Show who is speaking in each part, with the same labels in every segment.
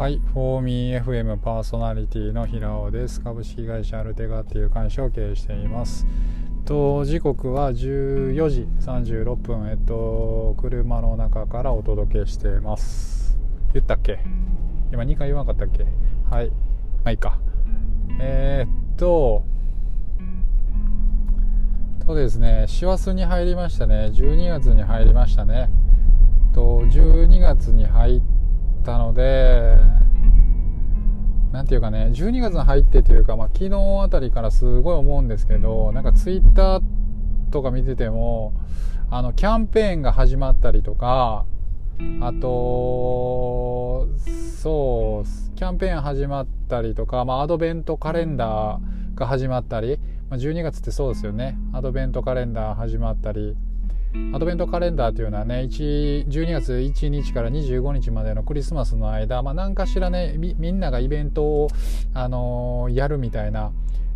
Speaker 1: はい、フォーミー FM パーソナリティの平尾です。株式会社アルテガっていう会社を経営しています。と時刻は14時36分、えっと、車の中からお届けしています。言ったっけ？今2回言わなかったっけ？はい。まあいいか。えー、っと、とですね、師走に入りましたね。12月に入りましたね。と12月に入ったので何ていうかね12月に入ってというか、まあ、昨日あたりからすごい思うんですけどなんかツイッターとか見ててもあのキャンペーンが始まったりとかあとそうキャンペーン始まったりとか、まあ、アドベントカレンダーが始まったり、まあ、12月ってそうですよね。アドベントカレンダー始まったりアドベントカレンダーというのはね12月1日から25日までのクリスマスの間、まあ、何かしらねみんながイベントを、あのー、やるみたいな、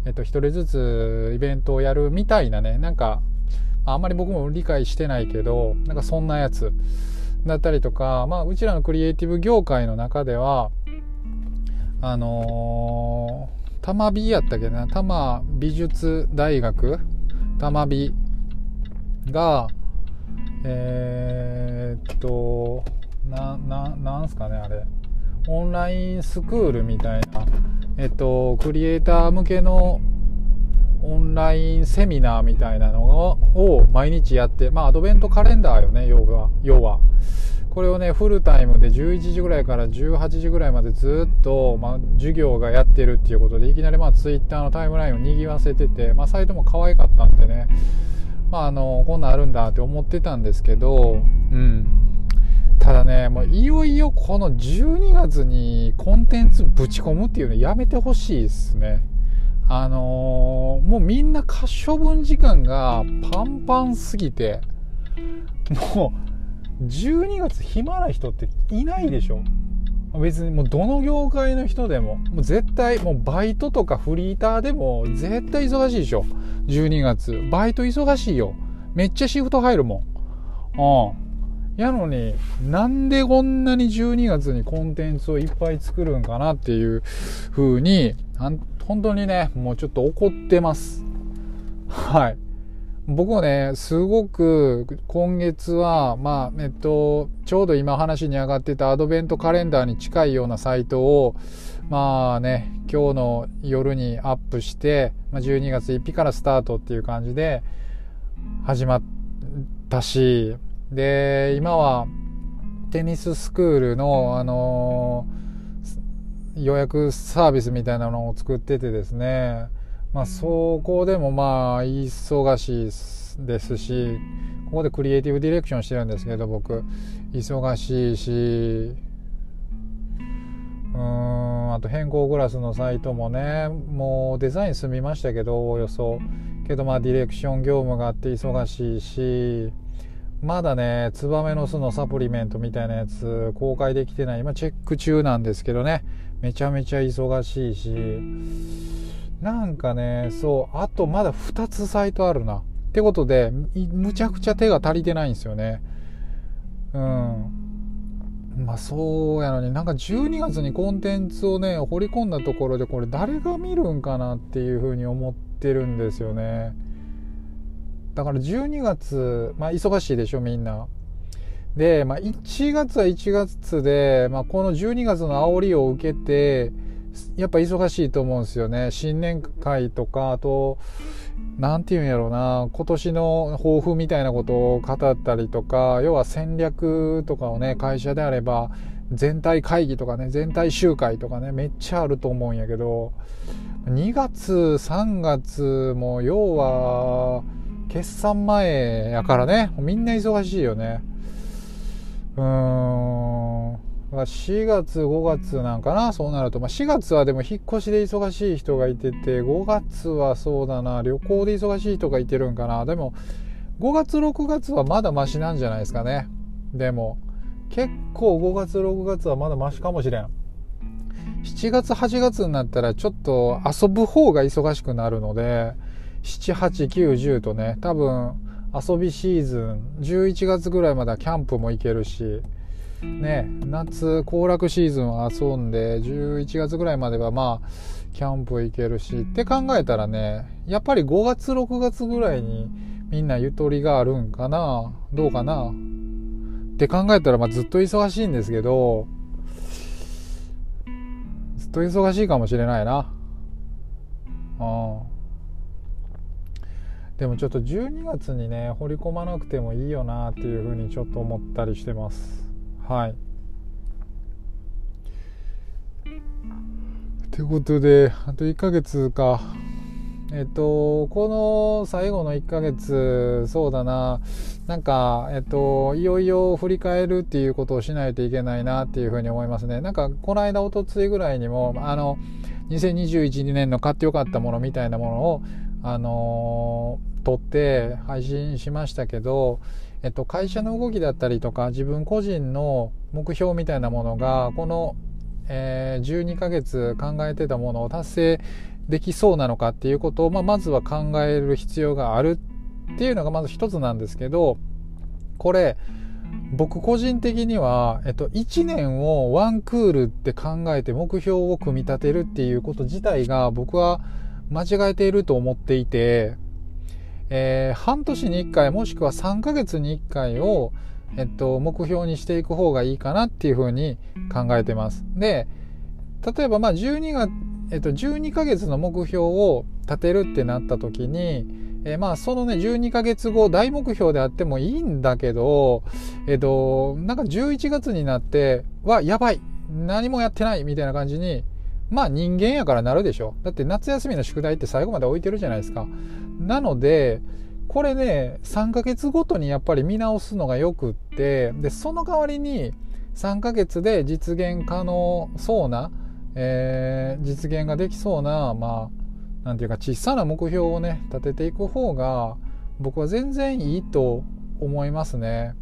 Speaker 1: えっと、1人ずつイベントをやるみたいなねなんかあんまり僕も理解してないけどなんかそんなやつだったりとか、まあ、うちらのクリエイティブ業界の中ではあのー、玉美やったっけな玉美術大学？玉美がえー、っとなななんすかねあれ。オンラインスクールみたいなえっとクリエイター向けのオンラインセミナーみたいなのを毎日やってまあアドベントカレンダーよね要は要は。これをねフルタイムで11時ぐらいから18時ぐらいまでずっと、まあ、授業がやってるっていうことでいきなりまあツイッターのタイムラインをにぎわせてて、まあ、サイトも可愛かったんでねまあ、あのこんなんあるんだって思ってたんですけど、うん、ただねもういよいよこの12月にコンテンツぶち込むっていうのやめてほしいですね。あのー、もうみんな可処分時間がパンパンすぎてもう12月暇な人っていないでしょ別にもうどの業界の人でももう絶対もうバイトとかフリーターでも絶対忙しいでしょ。12月。バイト忙しいよ。めっちゃシフト入るもん。うんやのになんでこんなに12月にコンテンツをいっぱい作るんかなっていう風に本当にねもうちょっと怒ってます。はい。僕もね、すごく今月は、まあ、えっと、ちょうど今話に上がってたアドベントカレンダーに近いようなサイトを、まあね、今日の夜にアップして、まあ、12月1日からスタートっていう感じで始まったし、で、今はテニススクールの、あの予約サービスみたいなのを作っててですね、まあ、そこでもまあ忙しいですしここでクリエイティブディレクションしてるんですけど僕忙しいしうんあと変更グラスのサイトもねもうデザイン済みましたけどおおよそ。けどまあディレクション業務があって忙しいしまだねツバメの巣のサプリメントみたいなやつ公開できてない。今チェック中なんですけどね。めちゃめちゃ忙しいしなんかね、そう、あとまだ2つサイトあるな。ってことで、むちゃくちゃ手が足りてないんですよね。うん。まあそうやのになんか12月にコンテンツをね掘り込んだところでこれ誰が見るんかなっていうふうに思ってるんですよねだから12月まあ忙しいでしょみんなで、まあ、1月は1月で、まあ、この12月の煽りを受けてやっぱ忙しいと思うんですよね。新年会とか、あと、なんていうんやろうな、今年の抱負みたいなことを語ったりとか、要は戦略とかをね、会社であれば、全体会議とかね、全体集会とかね、めっちゃあると思うんやけど、2月、3月も、要は、決算前やからね、みんな忙しいよね。うーん。4月5月なんかな？そうなると、まあ、4月はでも引っ越しで忙しい人がいてて5月はそうだな。旅行で忙しい人がいてるんかな。でも5月6月はまだマシなんじゃないですかね。でも結構5月6月はまだマシかもしれん。7月8月になったらちょっと遊ぶ方が忙しくなるので78910とね多分遊びシーズン11月ぐらいまではキャンプも行けるしね夏行楽シーズン遊んで11月ぐらいまではまあキャンプ行けるしって考えたらねやっぱり5月6月ぐらいにみんなゆとりがあるんかなどうかな。って考えたらまあずっと忙しいんですけどずっと忙しいかもしれないな。うん。でもちょっと12月にね掘り込まなくてもいいよなっていうふうにちょっと思ったりしてます。はい。ということであと1ヶ月か。えっとこの最後の1ヶ月そうだな。なんかえっといよいよ振り返るっていうことをしないといけないなっていうふうに思いますね。なんかこの間おとついぐらいにもあの2021年の買ってよかったものみたいなものをあの撮って配信しましたけど、えっと、会社の動きだったりとか自分個人の目標みたいなものがこの、えー、12ヶ月考えてたものを達成できそうなのかっていうことを、まあ、まずは考える必要があるっていうのがまず一つなんですけどこれ僕個人的には、えっと、1年をワンクールって考えて目標を組み立てるっていうこと自体が僕は間違えていると思っていて、えー、半年に1回もしくは3ヶ月に1回を、えっと、目標にしていく方がいいかなっていうふうに考えてます。で、例えばまあ12月、えっと、12ヶ月の目標を立てるってなった時に、えー、まあそのね12ヶ月後大目標であってもいいんだけど、えっと、なんか11月になってはやばい何もやってないみたいな感じにまあ人間やからなるでしょ。だって夏休みの宿題って最後まで置いてるじゃないですか。なので、これね、3ヶ月ごとにやっぱり見直すのがよくって、で、その代わりに3ヶ月で実現可能そうな、えー、実現ができそうな、まあ、なんていうか小さな目標をね、立てていく方が、僕は全然いいと思いますね。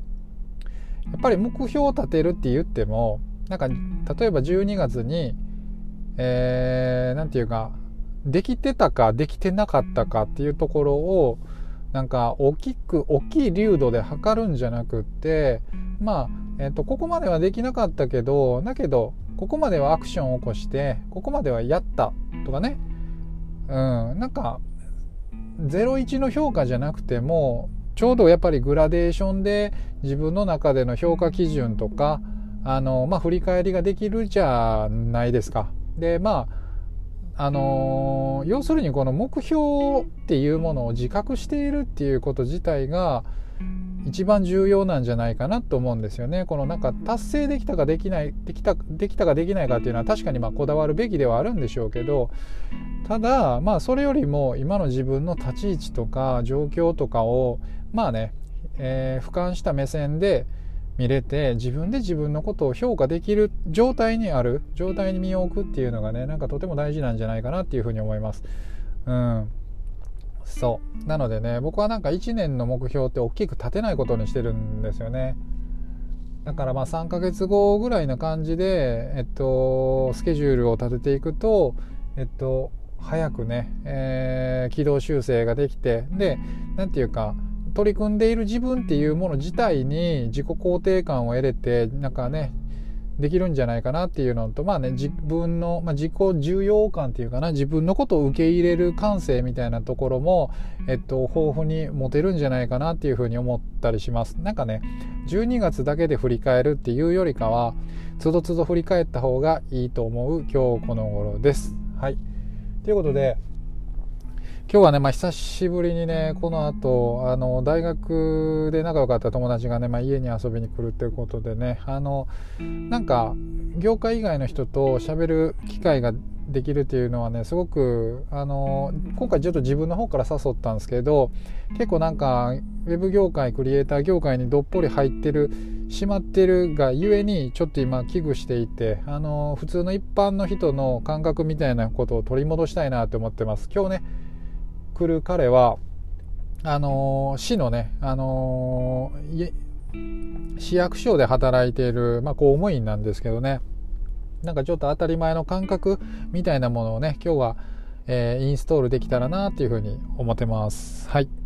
Speaker 1: やっぱり目標を立てるって言っても、なんか、例えば12月に、えー、て言うか、できてたかできてなかったかっていうところを、なんか大きく、大きい流度で測るんじゃなくって、まあ、えっ、ー、と、ここまではできなかったけど、だけど、ここまではアクションを起こして、ここまではやったとかね。うん、なんか、01の評価じゃなくても、ちょうどやっぱりグラデーションで自分の中での評価基準とか、あの、まあ、振り返りができるじゃないですか。でまああのー、要するにこの目標っていうものを自覚しているっていうこと自体が一番重要なんじゃないかなと思うんですよね。このなんか達成できたかできないできたできたかできないかっていうのは確かにまあこだわるべきではあるんでしょうけどただまあそれよりも今の自分の立ち位置とか状況とかをまあね、えー、俯瞰した目線で見れて自分で自分のことを評価できる状態にある状態に身を置くっていうのがねなんかとても大事なんじゃないかなっていうふうに思います。うん。そう。なのでね僕はなんか1年の目標って大きく立てないことにしてるんですよね。だからまあ3ヶ月後ぐらいな感じで、えっと、スケジュールを立てていくと、えっと、早くね、えー、軌道修正ができてで何て言うか取り組んでいる自分っていうもの自体に自己肯定感を得れてなんかねできるんじゃないかなっていうのとまあね自分の、まあ、自己重要感っていうかな自分のことを受け入れる感性みたいなところも、えっと、豊富に持てるんじゃないかなっていうふうに思ったりします。なんかね12月だけで振り返るっていうよりかはつどつど振り返った方がいいと思う今日この頃です。はい。ということで今日はね、まあ、久しぶりにね、この後、あの、大学で仲良かった友達がね、まあ、家に遊びに来るっていうことでね、あの、なんか、業界以外の人と喋る機会ができるっていうのはね、すごく、あの、今回ちょっと自分の方から誘ったんですけど、結構なんか、ウェブ業界、クリエイター業界にどっぷり入ってる、しまってるがゆえに、ちょっと今危惧していて、あの、普通の一般の人の感覚みたいなことを取り戻したいなと思ってます。今日ね、来る彼はあの市のね、あの市役所で働いている、まあ、公務員なんですけどねなんかちょっと当たり前の感覚みたいなものをね今日は、えー、インストールできたらなっていうふうに思ってます。はい